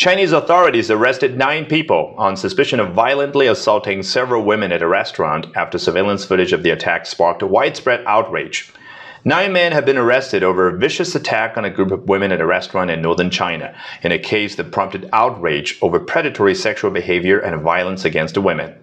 Chinese authorities arrested nine people on suspicion of violently assaulting several women at a restaurant after surveillance footage of the attack sparked widespread outrage. Nine men have been arrested over a vicious attack on a group of women at a restaurant in northern China, in a case that prompted outrage over predatory sexual behavior and violence against women.